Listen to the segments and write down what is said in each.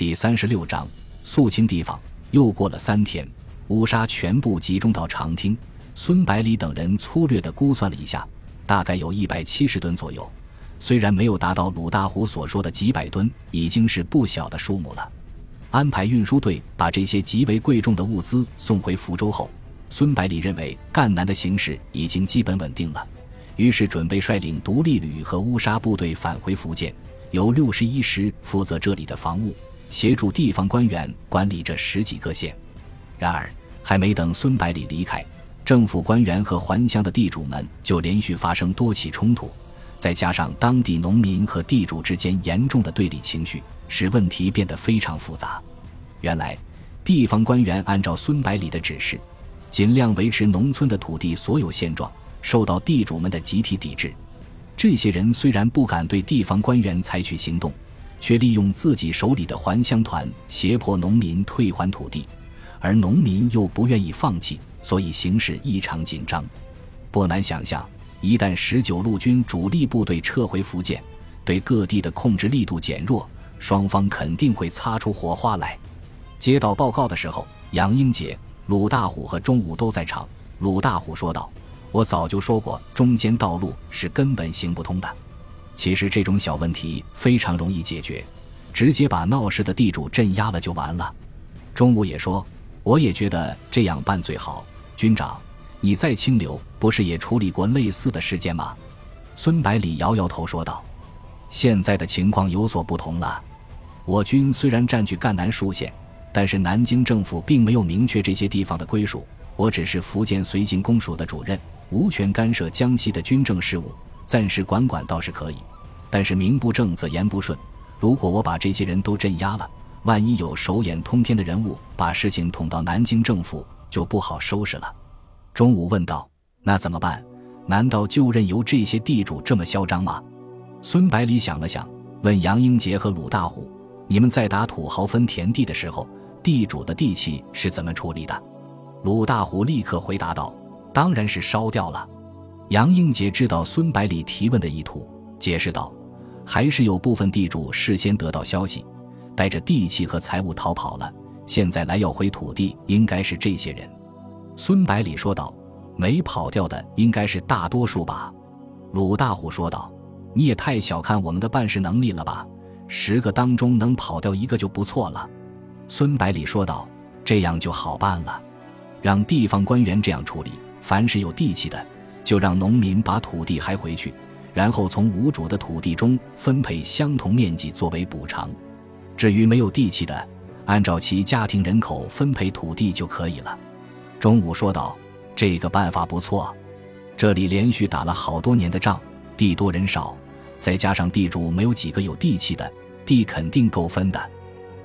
第三十六章肃清地方。又过了三天，乌沙全部集中到长汀。孙百里等人粗略地估算了一下，大概有一百七十吨左右。虽然没有达到鲁大虎所说的几百吨，已经是不小的数目了。安排运输队把这些极为贵重的物资送回福州后，孙百里认为赣南的形势已经基本稳定了，于是准备率领独立旅和乌沙部队返回福建，由六十一师负责这里的防务，协助地方官员管理这十几个县。然而，还没等孙百里离开，政府官员和还乡的地主们就连续发生多起冲突。再加上当地农民和地主之间严重的对立情绪，使问题变得非常复杂。原来，地方官员按照孙百里的指示，尽量维持农村的土地所有现状，受到地主们的集体抵制。这些人虽然不敢对地方官员采取行动，却利用自己手里的还乡团胁迫农民退还土地，而农民又不愿意放弃，所以形势异常紧张。不难想象。一旦十九路军主力部队撤回福建，对各地的控制力度减弱，双方肯定会擦出火花来。接到报告的时候，杨英杰、鲁大虎和钟武都在场。鲁大虎说道：“我早就说过，中间道路是根本行不通的。其实这种小问题非常容易解决，直接把闹事的地主镇压了就完了。”钟武也说：“我也觉得这样办最好，军长。”你在清流不是也处理过类似的事件吗？孙百里摇摇头说道：“现在的情况有所不同了。我军虽然占据赣南数县，但是南京政府并没有明确这些地方的归属。我只是福建绥靖公署的主任，无权干涉江西的军政事务。暂时管管倒是可以，但是名不正则言不顺。如果我把这些人都镇压了，万一有手眼通天的人物把事情捅到南京政府，就不好收拾了。”钟武问道：“那怎么办？难道就任由这些地主这么嚣张吗？”孙百里想了想，问杨英杰和鲁大虎：“你们在打土豪分田地的时候，地主的地契是怎么处理的？”鲁大虎立刻回答道：“当然是烧掉了。”杨英杰知道孙百里提问的意图，解释道：“还是有部分地主事先得到消息，带着地契和财物逃跑了。现在来要回土地，应该是这些人。”孙百里说道：“没跑掉的应该是大多数吧？”鲁大虎说道：“你也太小看我们的办事能力了吧？十个当中能跑掉一个就不错了。”孙百里说道：“这样就好办了，让地方官员这样处理。凡是有地契的，就让农民把土地还回去，然后从无主的土地中分配相同面积作为补偿。至于没有地契的，按照其家庭人口分配土地就可以了。”钟武说道：“这个办法不错，这里连续打了好多年的仗，地多人少，再加上地主没有几个有地气的，地肯定够分的。”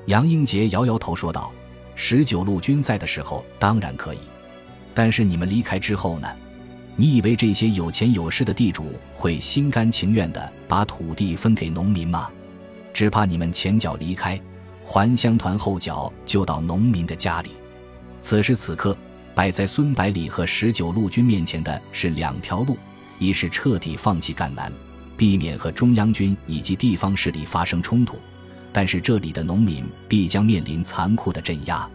杨英杰摇摇头说道：“十九路军在的时候当然可以，但是你们离开之后呢？你以为这些有钱有势的地主会心甘情愿地把土地分给农民吗？只怕你们前脚离开，还乡团后脚就到农民的家里。此时此刻。”摆在孙百里和十九路军面前的是两条路：一是彻底放弃赣南，避免和中央军以及地方势力发生冲突，但是这里的农民必将面临残酷的镇压；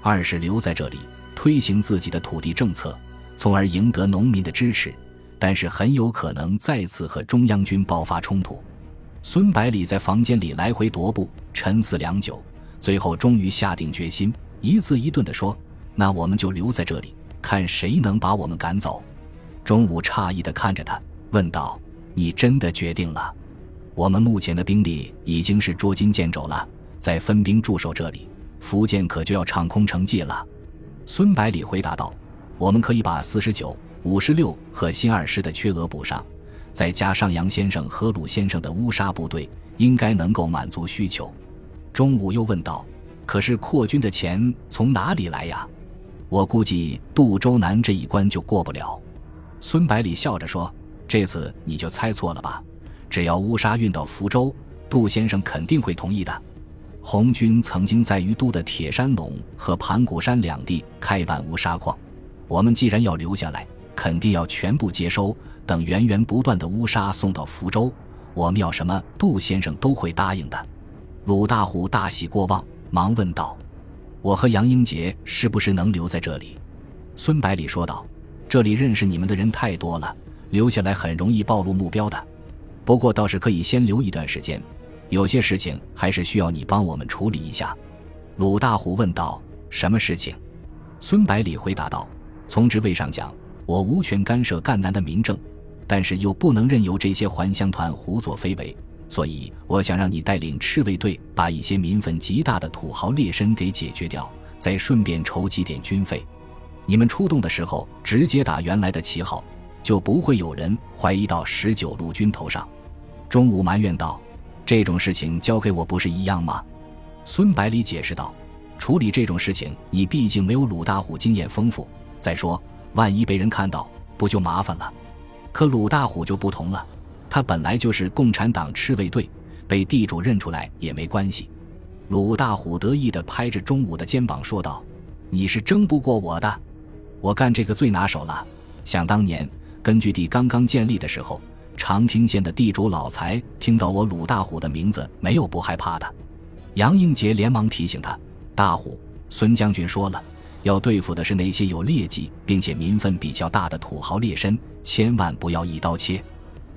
二是留在这里，推行自己的土地政策，从而赢得农民的支持，但是很有可能再次和中央军爆发冲突。孙百里在房间里来回踱步，沉思良久，最后终于下定决心，一字一顿地说。那我们就留在这里，看谁能把我们赶走。钟武诧异地看着他，问道：“你真的决定了？我们目前的兵力已经是捉襟见肘了，再分兵驻守这里，福建可就要唱空城计了。”孙百里回答道：“我们可以把四十九、五十六和新二师的缺额补上，再加上杨先生和鲁先生的乌沙部队，应该能够满足需求。”中午又问道：“可是扩军的钱从哪里来呀？”我估计渡州南这一关就过不了。孙百里笑着说：“这次你就猜错了吧？只要乌沙运到福州，杜先生肯定会同意的。红军曾经在于都的铁山垄和盘古山两地开办乌沙矿，我们既然要留下来，肯定要全部接收。等源源不断的乌纱送到福州，我们要什么，杜先生都会答应的。”鲁大虎大喜过望，忙问道：“我和杨英杰是不是能留在这里？”孙百里说道：“这里认识你们的人太多了，留下来很容易暴露目标的。不过倒是可以先留一段时间，有些事情还是需要你帮我们处理一下。”鲁大虎问道：“什么事情？”孙百里回答道：“从职位上讲，我无权干涉赣南的民政，但是又不能任由这些还乡团胡作非为，所以我想让你带领赤卫队，把一些民愤极大的土豪劣绅给解决掉，再顺便筹集点军费。你们出动的时候，直接打原来的旗号，就不会有人怀疑到十九路军头上。”钟武埋怨道：“这种事情交给我不是一样吗？”孙百里解释道。处理这种事情，你毕竟没有鲁大虎经验丰富。再说，万一被人看到，不就麻烦了？可鲁大虎就不同了，他本来就是共产党赤卫队，被地主认出来也没关系。鲁大虎得意地拍着钟武的肩膀说道：“你是争不过我的，我干这个最拿手了。想当年，根据地刚刚建立的时候，长汀县的地主老财听到我鲁大虎的名字，没有不害怕的。”杨英杰连忙提醒他。大虎，孙将军说了，要对付的是那些有劣迹并且民愤比较大的土豪劣绅，千万不要一刀切。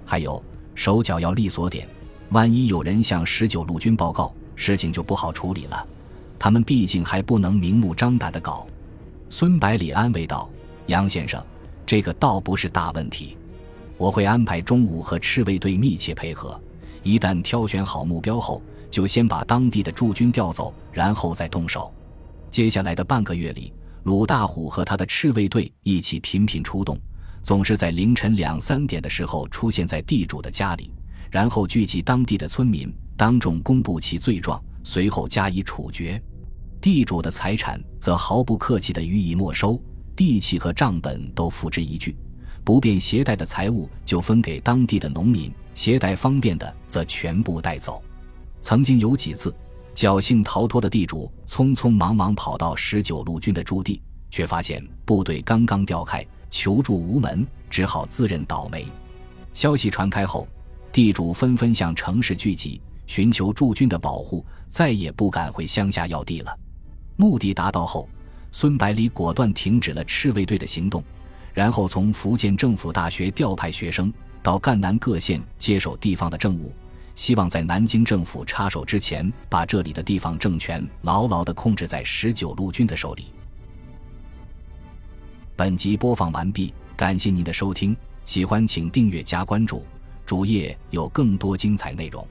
还有，手脚要利索点，万一有人向十九路军报告，事情就不好处理了。他们毕竟还不能明目张胆的搞。孙百里安慰道：“杨先生，这个倒不是大问题，我会安排中午和赤卫队密切配合，一旦挑选好目标后。”就先把当地的驻军调走，然后再动手。接下来的半个月里，鲁大虎和他的赤卫队一起频频出动，总是在凌晨两三点的时候出现在地主的家里，然后聚集当地的村民，当众公布其罪状，随后加以处决。地主的财产则毫不客气地予以没收，地契和账本都付之一炬，不便携带的财物就分给当地的农民，携带方便的则全部带走。曾经有几次，侥幸逃脱的地主匆匆忙忙跑到十九路军的驻地，却发现部队刚刚调开，求助无门，只好自认倒霉。消息传开后，地主纷纷向城市聚集，寻求驻军的保护，再也不敢回乡下要地了。目的达到后，孙百里果断停止了赤卫队的行动，然后从福建政府大学调派学生到赣南各县接手地方的政务。希望在南京政府插手之前，把这里的地方政权牢牢地控制在十九路军的手里。本集播放完毕，感谢您的收听，喜欢请订阅加关注，主页有更多精彩内容。